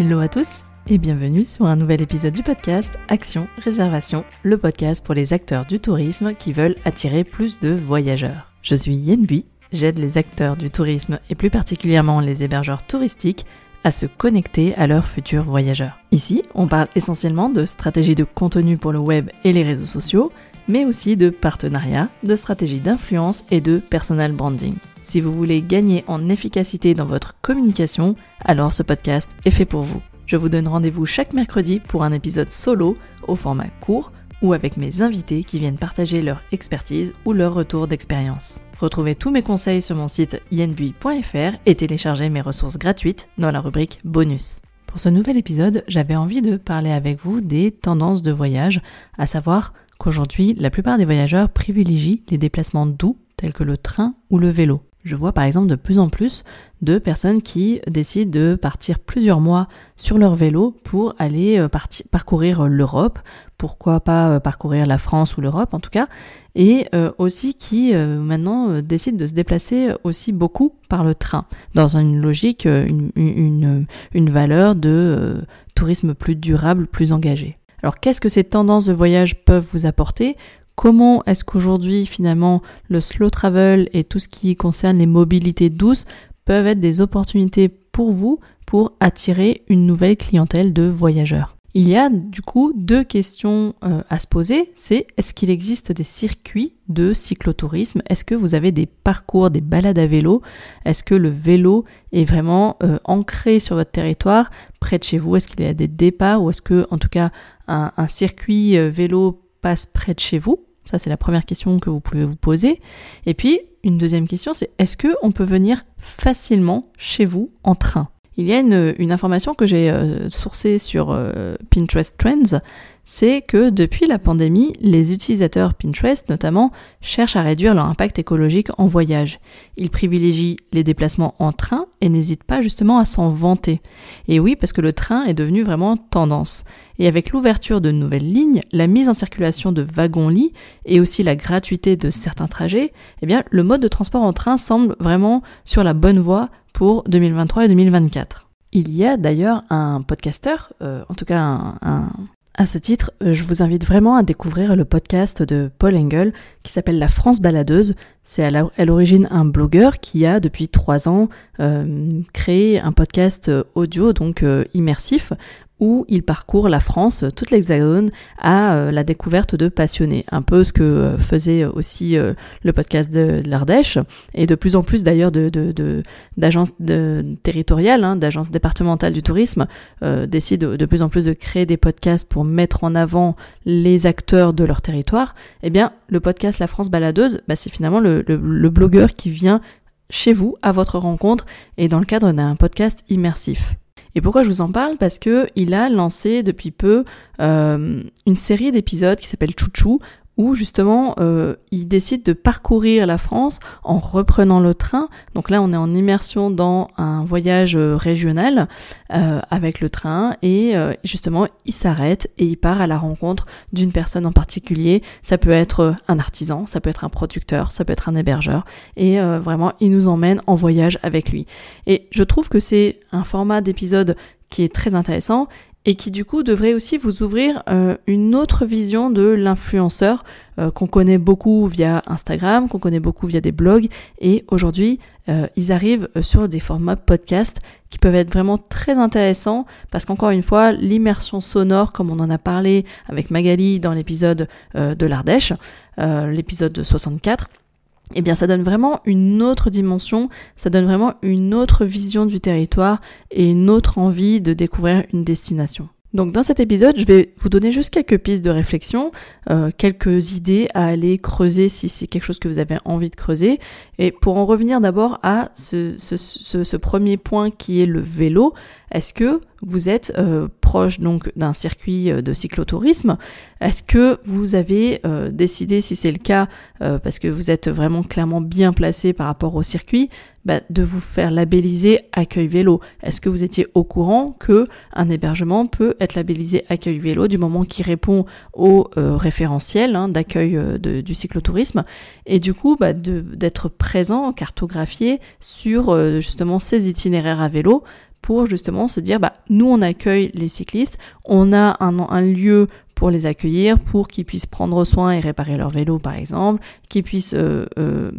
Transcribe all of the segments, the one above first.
Hello à tous et bienvenue sur un nouvel épisode du podcast Action Réservation, le podcast pour les acteurs du tourisme qui veulent attirer plus de voyageurs. Je suis Yen Bui, j'aide les acteurs du tourisme et plus particulièrement les hébergeurs touristiques à se connecter à leurs futurs voyageurs. Ici, on parle essentiellement de stratégie de contenu pour le web et les réseaux sociaux, mais aussi de partenariat, de stratégie d'influence et de personal branding. Si vous voulez gagner en efficacité dans votre communication, alors ce podcast est fait pour vous. Je vous donne rendez-vous chaque mercredi pour un épisode solo au format court ou avec mes invités qui viennent partager leur expertise ou leur retour d'expérience. Retrouvez tous mes conseils sur mon site yenbui.fr et téléchargez mes ressources gratuites dans la rubrique bonus. Pour ce nouvel épisode, j'avais envie de parler avec vous des tendances de voyage, à savoir qu'aujourd'hui, la plupart des voyageurs privilégient les déplacements doux tels que le train ou le vélo. Je vois par exemple de plus en plus de personnes qui décident de partir plusieurs mois sur leur vélo pour aller euh, parcourir l'Europe, pourquoi pas euh, parcourir la France ou l'Europe en tout cas, et euh, aussi qui maintenant décident de se déplacer aussi beaucoup par le train, dans une logique, une valeur de tourisme plus durable, plus engagé. Alors qu'est-ce que ces tendances de voyage peuvent vous apporter? Comment est-ce qu'aujourd'hui finalement le slow travel et tout ce qui concerne les mobilités douces peuvent être des opportunités pour vous pour attirer une nouvelle clientèle de voyageurs? Il y a du coup deux questions euh, à se poser. C'est est-ce qu'il existe des circuits de cyclotourisme? Est-ce que vous avez des parcours, des balades à vélo? Est-ce que le vélo est vraiment euh, ancré sur votre territoire, près de chez vous? Est-ce qu'il y a des départs ou est-ce que en tout cas un, circuit euh, vélo passe près de chez vous? Ça, c'est la première question que vous pouvez vous poser. Et puis, une deuxième question, c'est est-ce qu'on peut venir facilement chez vous en train? Il y a une, information que j'ai euh, sourcée sur euh, Pinterest Trends, c'est que depuis la pandémie, les utilisateurs Pinterest notamment cherchent à réduire leur impact écologique en voyage. Ils privilégient les déplacements en train et n'hésitent pas justement à s'en vanter. Et oui, parce que le train est devenu vraiment tendance. Et avec l'ouverture de nouvelles lignes, la mise en circulation de wagons-lits et aussi la gratuité de certains trajets, eh bien, le mode de transport en train semble vraiment sur la bonne voie pour 2023 et 2024. Il y a d'ailleurs un podcasteur, euh, en tout cas un, à ce titre, euh, je vous invite vraiment à découvrir le podcast de Paul Engel qui s'appelle La France baladeuse. C'est à l'origine un blogueur qui a depuis trois ans euh, créé un podcast euh, audio donc immersif où il parcourt la France, toute l'Hexagone, à euh, la découverte de passionnés. Un peu ce que euh, faisait aussi euh, le podcast de, l'Ardèche, et de plus en plus d'ailleurs d'agences territoriales, hein, d'agences départementales du tourisme, décident de, plus en plus de créer des podcasts pour mettre en avant les acteurs de leur territoire. Eh bien, le podcast La France baladeuse, bah, c'est finalement le, le blogueur qui vient chez vous, à votre rencontre, et dans le cadre d'un podcast immersif. Et pourquoi je vous en parle? Parce que il a lancé depuis peu euh, une série d'épisodes qui s'appelle Chouchou, où justement euh, il décide de parcourir la France en reprenant le train. Donc là on est en immersion dans un voyage euh, régional euh, avec le train et justement il s'arrête et il part à la rencontre d'une personne en particulier. Ça peut être un artisan, ça peut être un producteur, ça peut être un hébergeur et vraiment il nous emmène en voyage avec lui. Et je trouve que c'est un format d'épisode qui est très intéressant et qui du coup devrait aussi vous ouvrir euh, une autre vision de l'influenceur euh, qu'on connaît beaucoup via Instagram, qu'on connaît beaucoup via des blogs, et aujourd'hui euh, ils arrivent sur des formats podcast qui peuvent être vraiment très intéressants parce qu'encore une fois l'immersion sonore comme on en a parlé avec Magali dans l'épisode de l'Ardèche, l'épisode 64, eh bien ça donne vraiment une autre dimension, ça donne vraiment une autre vision du territoire et une autre envie de découvrir une destination. Donc dans cet épisode, je vais vous donner juste quelques pistes de réflexion, euh, quelques idées à aller creuser si c'est quelque chose que vous avez envie de creuser. Et pour en revenir d'abord à ce, premier point qui est le vélo, est-ce que vous êtes euh, proche donc d'un circuit euh, de cyclotourisme. Est-ce que vous avez euh, décidé, si c'est le cas, parce que vous êtes vraiment clairement bien placé par rapport au circuit, bah, de vous faire labelliser accueil vélo? Est-ce que vous étiez au courant que un hébergement peut être labellisé accueil vélo du moment qu'il répond au référentiel hein, d'accueil du cyclotourisme? Et du coup bah, d'être présent, cartographié sur justement ces itinéraires à vélo pour justement se dire bah nous on accueille les cyclistes, on a un, un lieu pour les accueillir, pour qu'ils puissent prendre soin et réparer leur vélo par exemple, qu'ils puissent euh, euh,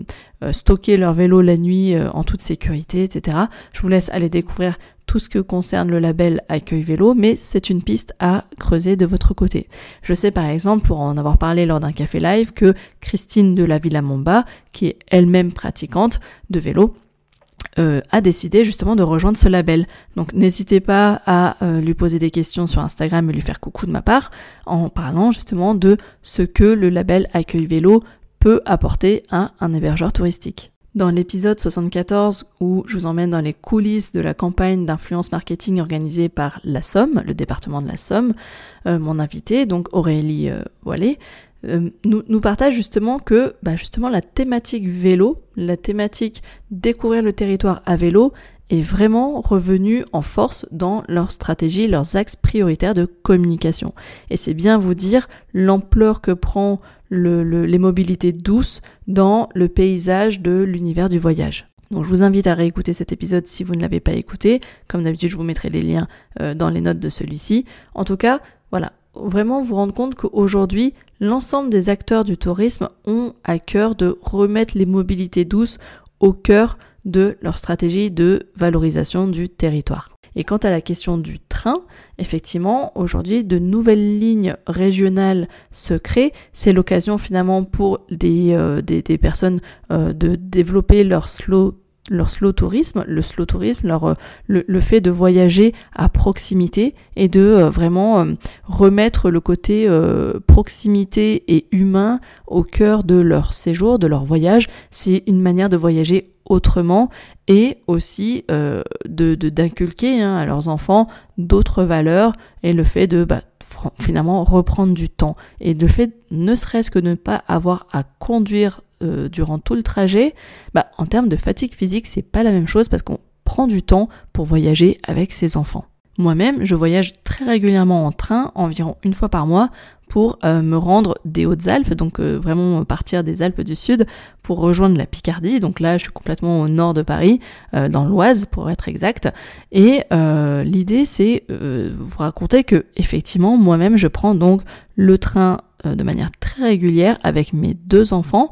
euh, stocker leur vélo la nuit en toute sécurité, etc. Je vous laisse aller découvrir tout ce que concerne le label Accueil Vélo, mais c'est une piste à creuser de votre côté. Je sais par exemple, pour en avoir parlé lors d'un café live, que Christine de la Villa Momba, qui est elle-même pratiquante de vélo, euh, a décidé justement de rejoindre ce label. Donc n'hésitez pas à euh, lui poser des questions sur Instagram et lui faire coucou de ma part en parlant justement de ce que le label Accueil Vélo peut apporter à un hébergeur touristique. Dans l'épisode 74 où je vous emmène dans les coulisses de la campagne d'influence marketing organisée par la Somme, le département de la Somme, euh, mon invité, donc Aurélie Voilé, euh, nous, nous partage justement que bah justement la thématique vélo, la thématique découvrir le territoire à vélo est vraiment revenue en force dans leur stratégie, leurs axes prioritaires de communication. Et c'est bien vous dire l'ampleur que prend le, les mobilités douces dans le paysage de l'univers du voyage. Donc je vous invite à réécouter cet épisode si vous ne l'avez pas écouté. Comme d'habitude, je vous mettrai les liens euh, dans les notes de celui-ci. En tout cas, voilà, vraiment vous rendre compte qu'aujourd'hui, l'ensemble des acteurs du tourisme ont à cœur de remettre les mobilités douces au cœur de leur stratégie de valorisation du territoire. Et quant à la question du train, effectivement, aujourd'hui, de nouvelles lignes régionales se créent. C'est l'occasion finalement pour des, euh, personnes euh, de développer leur slow leur slow tourisme, le slow tourisme, leur, euh, le, fait de voyager à proximité et de euh, vraiment euh, remettre le côté proximité et humain au cœur de leur séjour, de leur voyage. C'est une manière de voyager autrement et aussi de d'inculquer hein, à leurs enfants d'autres valeurs et le fait de bah, finalement reprendre du temps et le fait ne serait-ce que de ne pas avoir à conduire euh, durant tout le trajet, bah, en termes de fatigue physique, c'est pas la même chose parce qu'on prend du temps pour voyager avec ses enfants. Moi-même, je voyage très régulièrement en train, environ une fois par mois, pour euh, me rendre des Hautes-Alpes, donc euh, vraiment partir des Alpes du Sud pour rejoindre la Picardie. Donc là, je suis complètement au nord de Paris, dans l'Oise pour être exact. Et l'idée, c'est vous raconter que effectivement, moi-même, je prends donc le train de manière très régulière avec mes deux enfants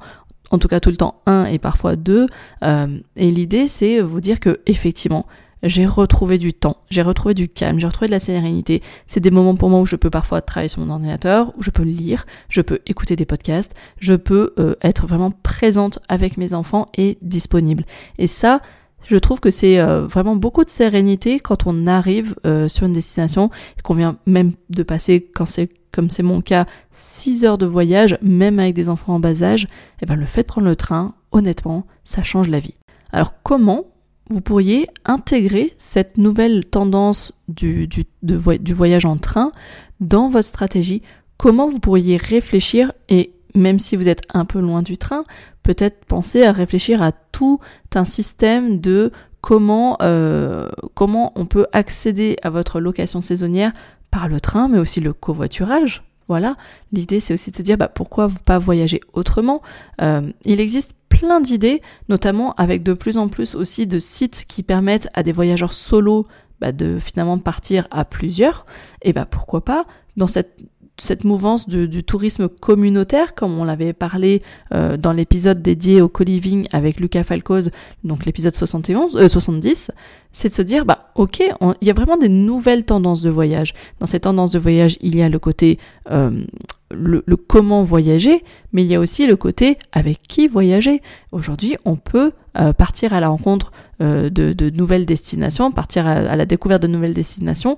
en tout cas tout le temps un et parfois deux. Euh, et l'idée c'est vous dire que effectivement j'ai retrouvé du temps, j'ai retrouvé du calme, j'ai retrouvé de la sérénité. C'est des moments pour moi où je peux parfois travailler sur mon ordinateur, où je peux lire, je peux écouter des podcasts, je peux euh, être vraiment présente avec mes enfants et disponible. Et ça, je trouve que c'est euh, vraiment beaucoup de sérénité quand on arrive sur une destination qu'on vient même de passer, quand c'est comme c'est mon cas, 6 heures de voyage, même avec des enfants en bas âge, et eh ben le fait de prendre le train, honnêtement, ça change la vie. Alors comment vous pourriez intégrer cette nouvelle tendance du, du, voyage en train dans votre stratégie? Comment vous pourriez réfléchir et même si vous êtes un peu loin du train, peut-être penser à réfléchir à tout un système de comment, euh, comment on peut accéder à votre location saisonnière par le train, mais aussi le covoiturage. Voilà, l'idée c'est aussi de se dire bah, pourquoi pas voyager autrement? Euh, il existe plein d'idées, notamment avec de plus en plus aussi de sites qui permettent à des voyageurs solo bah, de finalement partir à plusieurs. Et bah pourquoi pas? Dans cette cette mouvance du, tourisme communautaire, comme on l'avait parlé euh, dans l'épisode dédié au co-living avec Lucas Falcoz, donc l'épisode 71, 70, euh, c'est de se dire, bah ok, il y a vraiment des nouvelles tendances de voyage. Dans ces tendances de voyage, il y a le côté euh, le, comment voyager, mais il y a aussi le côté avec qui voyager. Aujourd'hui, on peut partir à la rencontre de, nouvelles destinations, partir à la découverte de nouvelles destinations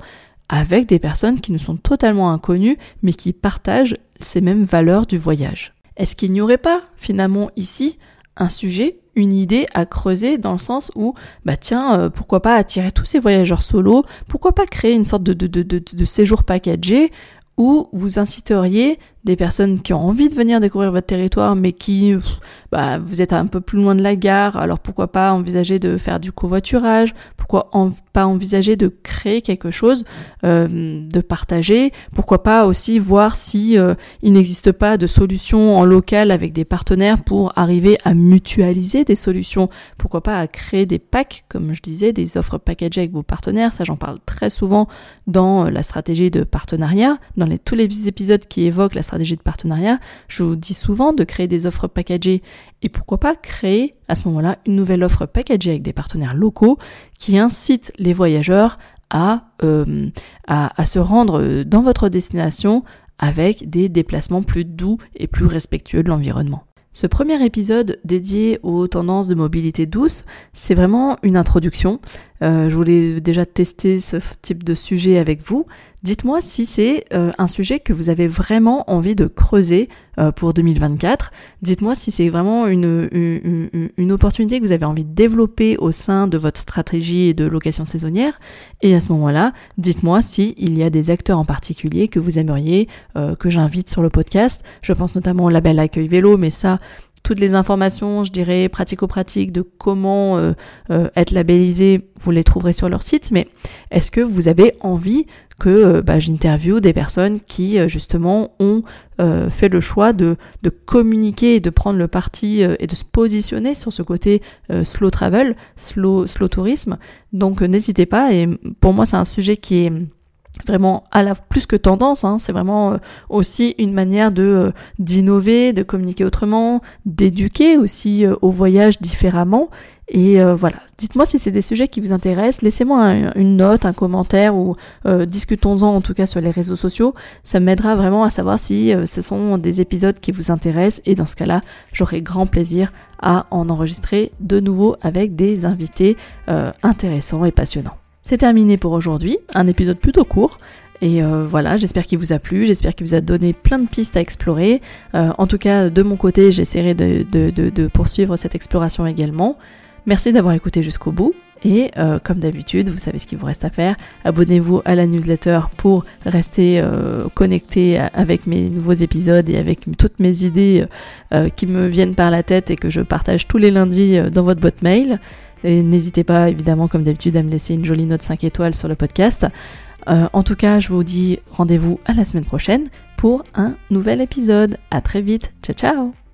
avec des personnes qui nous sont totalement inconnues mais qui partagent ces mêmes valeurs du voyage. Est-ce qu'il n'y aurait pas finalement ici un sujet, une idée à creuser dans le sens où, bah tiens, euh, pourquoi pas attirer tous ces voyageurs solos, pourquoi pas créer une sorte de, de, de, de séjour packagé où vous inciteriez des personnes qui ont envie de venir découvrir votre territoire, mais qui, bah, vous êtes un peu plus loin de la gare, alors pourquoi pas envisager de faire du covoiturage, pourquoi pas envisager de créer quelque chose, euh, de partager, pourquoi pas aussi voir si euh, il n'existe pas de solutions en local avec des partenaires pour arriver à mutualiser des solutions, pourquoi pas à créer des packs, comme je disais, des offres packagées avec vos partenaires, ça j'en parle très souvent dans la stratégie de partenariat, dans tous les épisodes qui évoquent la stratégie de partenariat, je vous dis souvent de créer des offres packagées et pourquoi pas créer à ce moment-là une nouvelle offre packagée avec des partenaires locaux qui incitent les voyageurs à, euh, se rendre dans votre destination avec des déplacements plus doux et plus respectueux de l'environnement. Ce premier épisode dédié aux tendances de mobilité douce, c'est vraiment une introduction. Euh, je voulais déjà tester ce type de sujet avec vous. Dites-moi si c'est euh, un sujet que vous avez vraiment envie de creuser euh, pour 2024. Dites-moi si c'est vraiment une, une, une, opportunité que vous avez envie de développer au sein de votre stratégie de location saisonnière. Et à ce moment-là, dites-moi si il y a des acteurs en particulier que vous aimeriez que j'invite sur le podcast. Je pense notamment au label Accueil Vélo, mais ça, toutes les informations, je dirais, pratico-pratiques de comment euh, euh, être labellisé, vous les trouverez sur leur site. Mais est-ce que vous avez envie que euh, bah, j'interviewe des personnes qui justement ont fait le choix de, communiquer et de prendre le parti et de se positionner sur ce côté slow travel, slow, slow tourisme? Donc n'hésitez pas. Et pour moi, c'est un sujet qui est vraiment à la plus que tendance, hein, c'est vraiment euh, aussi une manière de euh, d'innover, de communiquer autrement, d'éduquer aussi euh, au voyage différemment. Et voilà, dites-moi si c'est des sujets qui vous intéressent, laissez-moi une note, un commentaire ou discutons-en en tout cas sur les réseaux sociaux. Ça m'aidera vraiment à savoir si ce sont des épisodes qui vous intéressent et dans ce cas-là, j'aurai grand plaisir à en enregistrer de nouveau avec des invités intéressants et passionnants. C'est terminé pour aujourd'hui, un épisode plutôt court. Et euh, voilà, j'espère qu'il vous a plu, j'espère qu'il vous a donné plein de pistes à explorer. Euh, en tout cas, de mon côté, j'essaierai de, poursuivre cette exploration également. Merci d'avoir écouté jusqu'au bout. Et euh, comme d'habitude, vous savez ce qu'il vous reste à faire. Abonnez-vous à la newsletter pour rester connecté avec mes nouveaux épisodes et avec toutes mes idées qui me viennent par la tête et que je partage tous les lundis dans votre boîte mail. Et n'hésitez pas, évidemment, comme d'habitude, à me laisser une jolie note 5 étoiles sur le podcast. Euh, en tout cas, je vous dis rendez-vous à la semaine prochaine pour un nouvel épisode. À très vite. Ciao, ciao